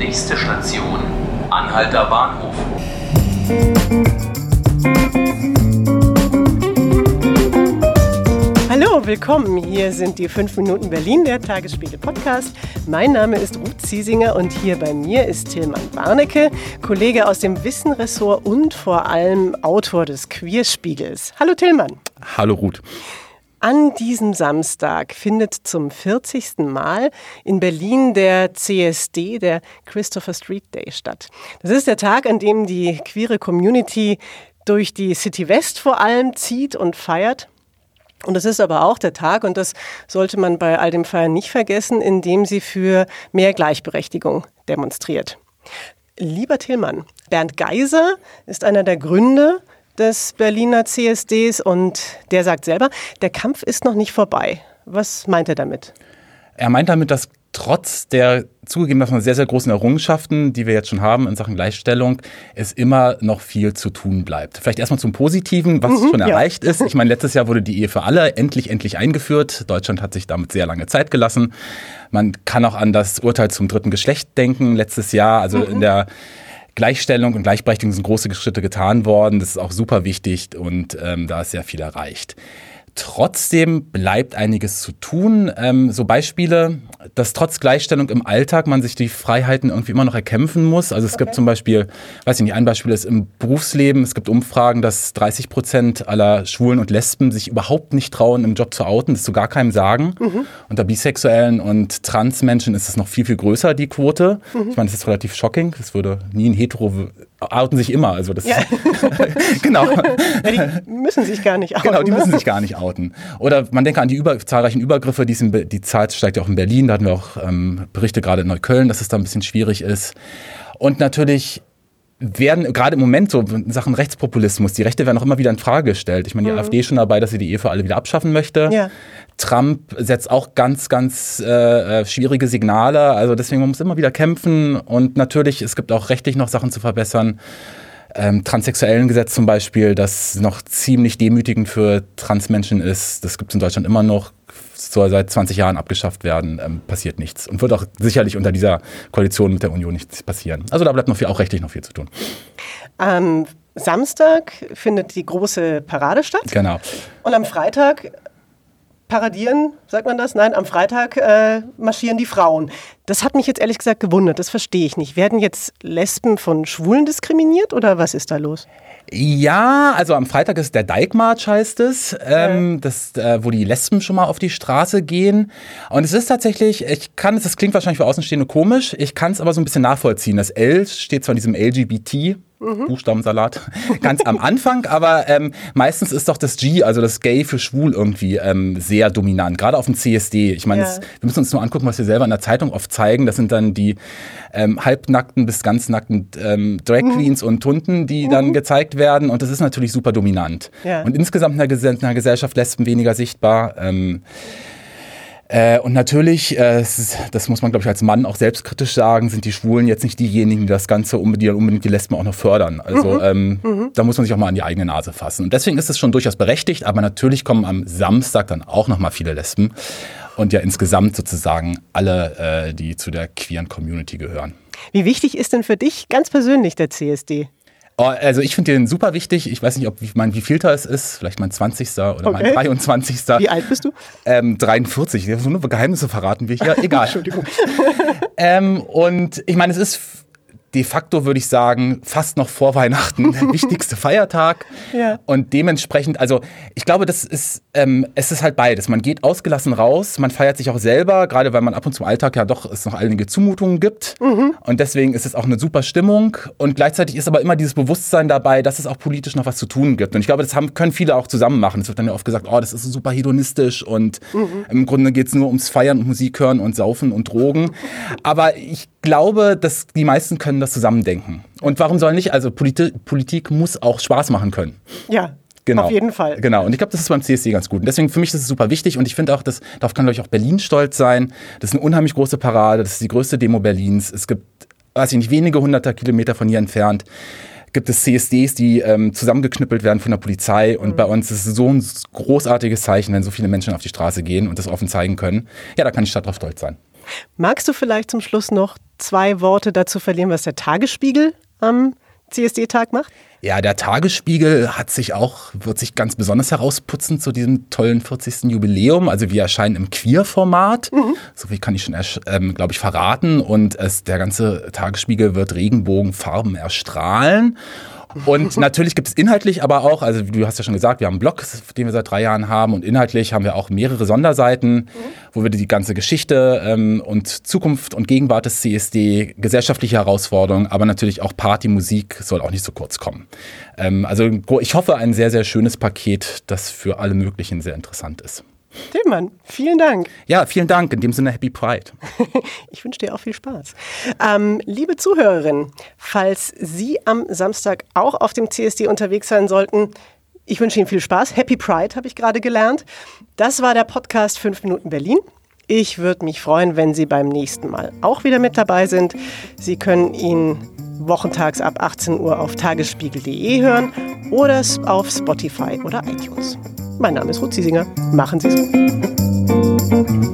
Nächste Station, Anhalter Bahnhof. Hallo, willkommen. Hier sind die 5 Minuten Berlin, der Tagesspiegel Podcast. Mein Name ist Ruth Ziesinger und hier bei mir ist Tilman Warnecke, Kollege aus dem Wissenressort und vor allem Autor des Queerspiegels. Hallo Tillmann. Hallo Ruth. An diesem Samstag findet zum 40. Mal in Berlin der CSD, der Christopher Street Day, statt. Das ist der Tag, an dem die queere Community durch die City West vor allem zieht und feiert. Und es ist aber auch der Tag, und das sollte man bei all dem Feiern nicht vergessen, in dem sie für mehr Gleichberechtigung demonstriert. Lieber Tillmann, Bernd Geiser ist einer der Gründer des Berliner CSDs und der sagt selber, der Kampf ist noch nicht vorbei. Was meint er damit? Er meint damit, dass trotz der zugegebenermaßen sehr, sehr großen Errungenschaften, die wir jetzt schon haben in Sachen Gleichstellung, es immer noch viel zu tun bleibt. Vielleicht erstmal zum Positiven, was mhm, schon erreicht ja. ist. Ich meine, letztes Jahr wurde die Ehe für alle endlich, endlich eingeführt. Deutschland hat sich damit sehr lange Zeit gelassen. Man kann auch an das Urteil zum dritten Geschlecht denken letztes Jahr. Also mhm. in der Gleichstellung und Gleichberechtigung sind große Schritte getan worden. Das ist auch super wichtig und ähm, da ist sehr viel erreicht. Trotzdem bleibt einiges zu tun. Ähm, so Beispiele, dass trotz Gleichstellung im Alltag man sich die Freiheiten irgendwie immer noch erkämpfen muss. Also es okay. gibt zum Beispiel, weiß ich nicht, ein Beispiel ist im Berufsleben, es gibt Umfragen, dass 30 Prozent aller Schwulen und Lesben sich überhaupt nicht trauen, im Job zu outen, das zu gar keinem sagen. Mhm. Unter Bisexuellen und Transmenschen ist es noch viel, viel größer, die Quote. Mhm. Ich meine, das ist relativ shocking. Das würde nie ein Hetero outen sich immer. Also das ja. genau. Ja, die müssen sich gar nicht outen. Genau, die müssen sich gar nicht outen. Oder man denke an die über, zahlreichen Übergriffe, die, in, die Zahl steigt ja auch in Berlin, da hatten wir auch ähm, Berichte gerade in Neukölln, dass es da ein bisschen schwierig ist. Und natürlich werden gerade im Moment so in Sachen Rechtspopulismus, die Rechte werden auch immer wieder in Frage gestellt. Ich meine, die mhm. AfD ist schon dabei, dass sie die Ehe für alle wieder abschaffen möchte. Ja. Trump setzt auch ganz, ganz äh, äh, schwierige Signale. Also deswegen man muss immer wieder kämpfen und natürlich, es gibt auch rechtlich noch Sachen zu verbessern. Ähm, transsexuellen Gesetz zum Beispiel, das noch ziemlich demütigend für Transmenschen ist. Das gibt es in Deutschland immer noch soll seit 20 Jahren abgeschafft werden, ähm, passiert nichts. Und wird auch sicherlich unter dieser Koalition mit der Union nichts passieren. Also da bleibt noch viel, auch rechtlich noch viel zu tun. Am Samstag findet die große Parade statt. Genau. Und am Freitag paradieren, sagt man das? Nein, am Freitag äh, marschieren die Frauen. Das hat mich jetzt ehrlich gesagt gewundert, das verstehe ich nicht. Werden jetzt Lesben von Schwulen diskriminiert oder was ist da los? Ja, also am Freitag ist der Dijkmarsch, heißt es, ähm, ja. das, äh, wo die Lesben schon mal auf die Straße gehen. Und es ist tatsächlich, ich kann es, das klingt wahrscheinlich für Außenstehende komisch, ich kann es aber so ein bisschen nachvollziehen. Das L steht zwar in diesem LGBT Mhm. Buchstabensalat, ganz am Anfang, aber ähm, meistens ist doch das G, also das Gay für schwul irgendwie ähm, sehr dominant, gerade auf dem CSD. Ich meine, ja. wir müssen uns nur angucken, was wir selber in der Zeitung oft zeigen. Das sind dann die ähm, halbnackten bis ganz nackten ähm, Drag mhm. Queens mhm. und Tunden, die mhm. dann gezeigt werden und das ist natürlich super dominant. Ja. Und insgesamt in der, Ges in der Gesellschaft Lesben weniger sichtbar. Ähm, äh, und natürlich, äh, das muss man, glaube ich, als Mann auch selbstkritisch sagen, sind die Schwulen jetzt nicht diejenigen, die das Ganze unbedingt, unbedingt die Lesben auch noch fördern. Also mhm. Ähm, mhm. da muss man sich auch mal an die eigene Nase fassen. Und deswegen ist es schon durchaus berechtigt, aber natürlich kommen am Samstag dann auch noch mal viele Lesben und ja insgesamt sozusagen alle, äh, die zu der queeren Community gehören. Wie wichtig ist denn für dich ganz persönlich der CSD? Oh, also ich finde den super wichtig. Ich weiß nicht, ob mein wievielter es ist, vielleicht mein 20. oder okay. mein 23. Wie alt bist du? Ähm, 43. So nur Geheimnisse verraten wir hier. Egal. Entschuldigung. ähm, und ich meine, es ist de facto würde ich sagen, fast noch vor Weihnachten der wichtigste Feiertag. Ja. Und dementsprechend, also ich glaube, das ist, ähm, es ist halt beides. Man geht ausgelassen raus, man feiert sich auch selber, gerade weil man ab und zu im Alltag ja doch es noch einige Zumutungen gibt. Mhm. Und deswegen ist es auch eine super Stimmung. Und gleichzeitig ist aber immer dieses Bewusstsein dabei, dass es auch politisch noch was zu tun gibt. Und ich glaube, das haben, können viele auch zusammen machen. Es wird dann ja oft gesagt, oh, das ist super hedonistisch und mhm. im Grunde geht es nur ums Feiern und Musik hören und Saufen und Drogen. Aber ich glaube, dass die meisten können das zusammendenken. Und warum soll nicht? Also Polit Politik muss auch Spaß machen können. Ja. Genau. Auf jeden Fall. Genau. Und ich glaube, das ist beim CSD ganz gut. Und deswegen für mich ist es super wichtig. Und ich finde auch, dass, darauf kann, glaube ich, auch Berlin stolz sein. Das ist eine unheimlich große Parade. Das ist die größte Demo Berlins. Es gibt, weiß ich nicht, wenige hunderter Kilometer von hier entfernt gibt es CSDs, die ähm, zusammengeknüppelt werden von der Polizei. Und mhm. bei uns ist es so ein großartiges Zeichen, wenn so viele Menschen auf die Straße gehen und das offen zeigen können. Ja, da kann die Stadt drauf stolz sein. Magst du vielleicht zum Schluss noch zwei Worte dazu verlieren, was der Tagesspiegel am CSD-Tag macht? Ja, der Tagesspiegel hat sich auch, wird sich ganz besonders herausputzen zu diesem tollen 40. Jubiläum. Also wir erscheinen im Queer-Format. Mhm. So viel kann ich schon, ähm, glaube ich, verraten. Und es, der ganze Tagesspiegel wird Regenbogenfarben erstrahlen. Und natürlich gibt es inhaltlich aber auch, also du hast ja schon gesagt, wir haben einen Blog, den wir seit drei Jahren haben und inhaltlich haben wir auch mehrere Sonderseiten, mhm. wo wir die ganze Geschichte ähm, und Zukunft und Gegenwart des CSD, gesellschaftliche Herausforderungen, aber natürlich auch Party, Musik soll auch nicht so kurz kommen. Ähm, also ich hoffe, ein sehr, sehr schönes Paket, das für alle möglichen sehr interessant ist. Tillmann, vielen Dank. Ja, vielen Dank. In dem Sinne Happy Pride. ich wünsche dir auch viel Spaß. Ähm, liebe Zuhörerinnen, falls Sie am Samstag auch auf dem CSD unterwegs sein sollten, ich wünsche Ihnen viel Spaß. Happy Pride habe ich gerade gelernt. Das war der Podcast 5 Minuten Berlin. Ich würde mich freuen, wenn Sie beim nächsten Mal auch wieder mit dabei sind. Sie können ihn wochentags ab 18 Uhr auf tagesspiegel.de hören oder auf Spotify oder iTunes. Mein Name ist Ruth Ziesinger. Machen Sie es gut.